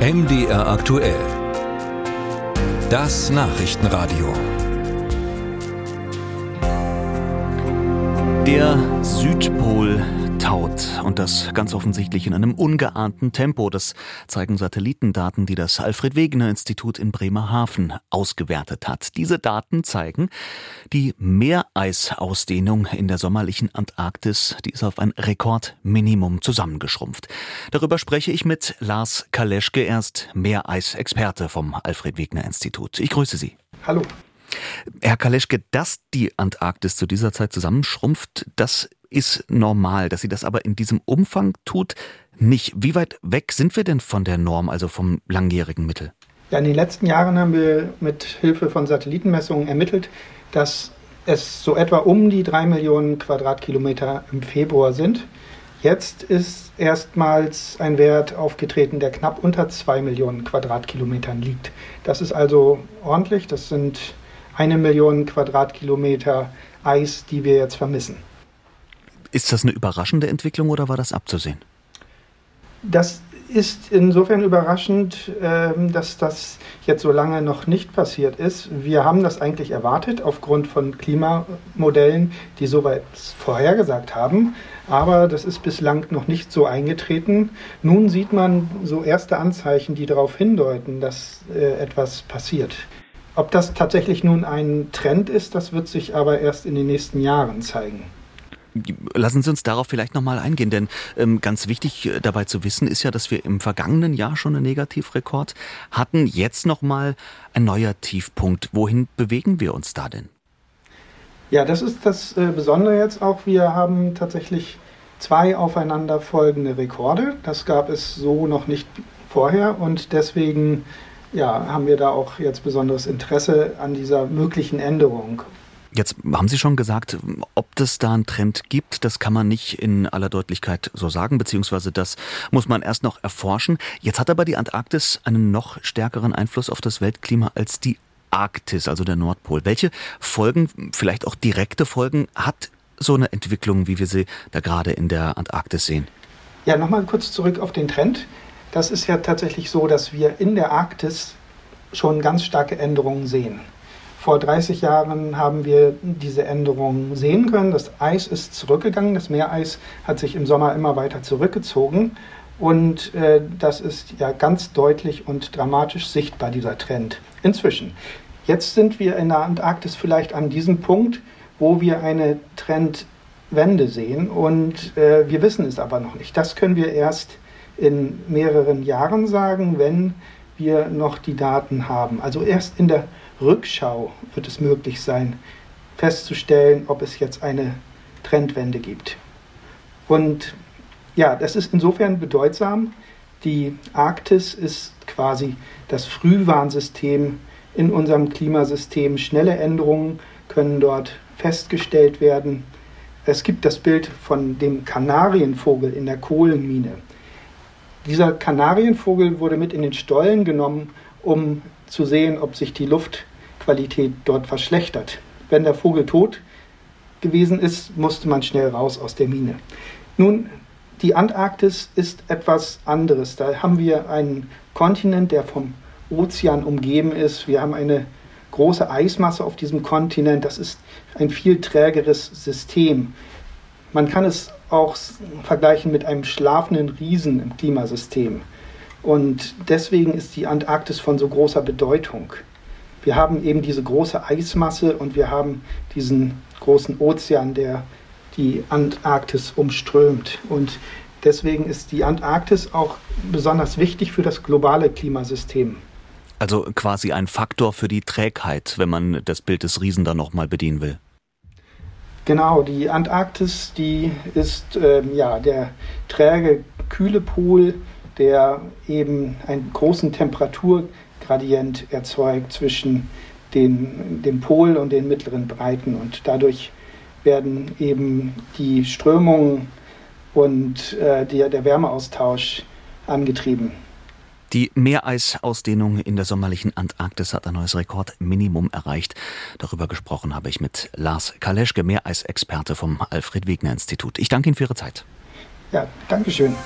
MDR aktuell. Das Nachrichtenradio. Der Südpol taut und das ganz offensichtlich in einem ungeahnten Tempo. Das zeigen Satellitendaten, die das Alfred Wegener Institut in Bremerhaven ausgewertet hat. Diese Daten zeigen, die Meereisausdehnung in der sommerlichen Antarktis, die ist auf ein Rekordminimum zusammengeschrumpft. Darüber spreche ich mit Lars Kaleschke, erst Meereisexperte vom Alfred Wegener Institut. Ich grüße Sie. Hallo. Herr Kaleschke, dass die Antarktis zu dieser Zeit zusammenschrumpft, das ist normal. Dass sie das aber in diesem Umfang tut, nicht. Wie weit weg sind wir denn von der Norm, also vom langjährigen Mittel? Ja, in den letzten Jahren haben wir mit Hilfe von Satellitenmessungen ermittelt, dass es so etwa um die drei Millionen Quadratkilometer im Februar sind. Jetzt ist erstmals ein Wert aufgetreten, der knapp unter zwei Millionen Quadratkilometern liegt. Das ist also ordentlich. Das sind eine Million Quadratkilometer Eis, die wir jetzt vermissen. Ist das eine überraschende Entwicklung oder war das abzusehen? Das ist insofern überraschend, ähm, dass das jetzt so lange noch nicht passiert ist. Wir haben das eigentlich erwartet aufgrund von Klimamodellen, die soweit vorhergesagt haben. Aber das ist bislang noch nicht so eingetreten. Nun sieht man so erste Anzeichen, die darauf hindeuten, dass äh, etwas passiert. Ob das tatsächlich nun ein Trend ist, das wird sich aber erst in den nächsten Jahren zeigen. Lassen Sie uns darauf vielleicht nochmal eingehen, denn ähm, ganz wichtig äh, dabei zu wissen ist ja, dass wir im vergangenen Jahr schon einen Negativrekord hatten. Jetzt nochmal ein neuer Tiefpunkt. Wohin bewegen wir uns da denn? Ja, das ist das äh, Besondere jetzt auch. Wir haben tatsächlich zwei aufeinanderfolgende Rekorde. Das gab es so noch nicht vorher und deswegen ja, haben wir da auch jetzt besonderes Interesse an dieser möglichen Änderung. Jetzt haben Sie schon gesagt, ob es da einen Trend gibt, das kann man nicht in aller Deutlichkeit so sagen, beziehungsweise das muss man erst noch erforschen. Jetzt hat aber die Antarktis einen noch stärkeren Einfluss auf das Weltklima als die Arktis, also der Nordpol. Welche Folgen, vielleicht auch direkte Folgen, hat so eine Entwicklung, wie wir sie da gerade in der Antarktis sehen? Ja, nochmal kurz zurück auf den Trend. Das ist ja tatsächlich so, dass wir in der Arktis schon ganz starke Änderungen sehen. Vor 30 Jahren haben wir diese Änderungen sehen können. Das Eis ist zurückgegangen, das Meereis hat sich im Sommer immer weiter zurückgezogen. Und äh, das ist ja ganz deutlich und dramatisch sichtbar, dieser Trend. Inzwischen. Jetzt sind wir in der Antarktis vielleicht an diesem Punkt, wo wir eine Trendwende sehen. Und äh, wir wissen es aber noch nicht. Das können wir erst in mehreren Jahren sagen, wenn wir noch die Daten haben. Also erst in der Rückschau wird es möglich sein, festzustellen, ob es jetzt eine Trendwende gibt. Und ja, das ist insofern bedeutsam. Die Arktis ist quasi das Frühwarnsystem in unserem Klimasystem. Schnelle Änderungen können dort festgestellt werden. Es gibt das Bild von dem Kanarienvogel in der Kohlenmine. Dieser Kanarienvogel wurde mit in den Stollen genommen, um zu sehen, ob sich die Luftqualität dort verschlechtert. Wenn der Vogel tot gewesen ist, musste man schnell raus aus der Mine. Nun, die Antarktis ist etwas anderes. Da haben wir einen Kontinent, der vom Ozean umgeben ist. Wir haben eine große Eismasse auf diesem Kontinent. Das ist ein viel trägeres System. Man kann es auch vergleichen mit einem schlafenden Riesen im Klimasystem. Und deswegen ist die Antarktis von so großer Bedeutung. Wir haben eben diese große Eismasse und wir haben diesen großen Ozean, der die Antarktis umströmt. Und deswegen ist die Antarktis auch besonders wichtig für das globale Klimasystem. Also quasi ein Faktor für die Trägheit, wenn man das Bild des Riesen dann nochmal bedienen will. Genau, die Antarktis, die ist ähm, ja der träge, kühle Pol, der eben einen großen Temperaturgradient erzeugt zwischen den, dem Pol und den mittleren Breiten. Und dadurch werden eben die Strömungen und äh, die, der Wärmeaustausch angetrieben. Die Meereisausdehnung in der sommerlichen Antarktis hat ein neues Rekordminimum erreicht. Darüber gesprochen habe ich mit Lars Kaleschke, Meereisexperte vom Alfred Wegener Institut. Ich danke Ihnen für Ihre Zeit. Ja, Dankeschön.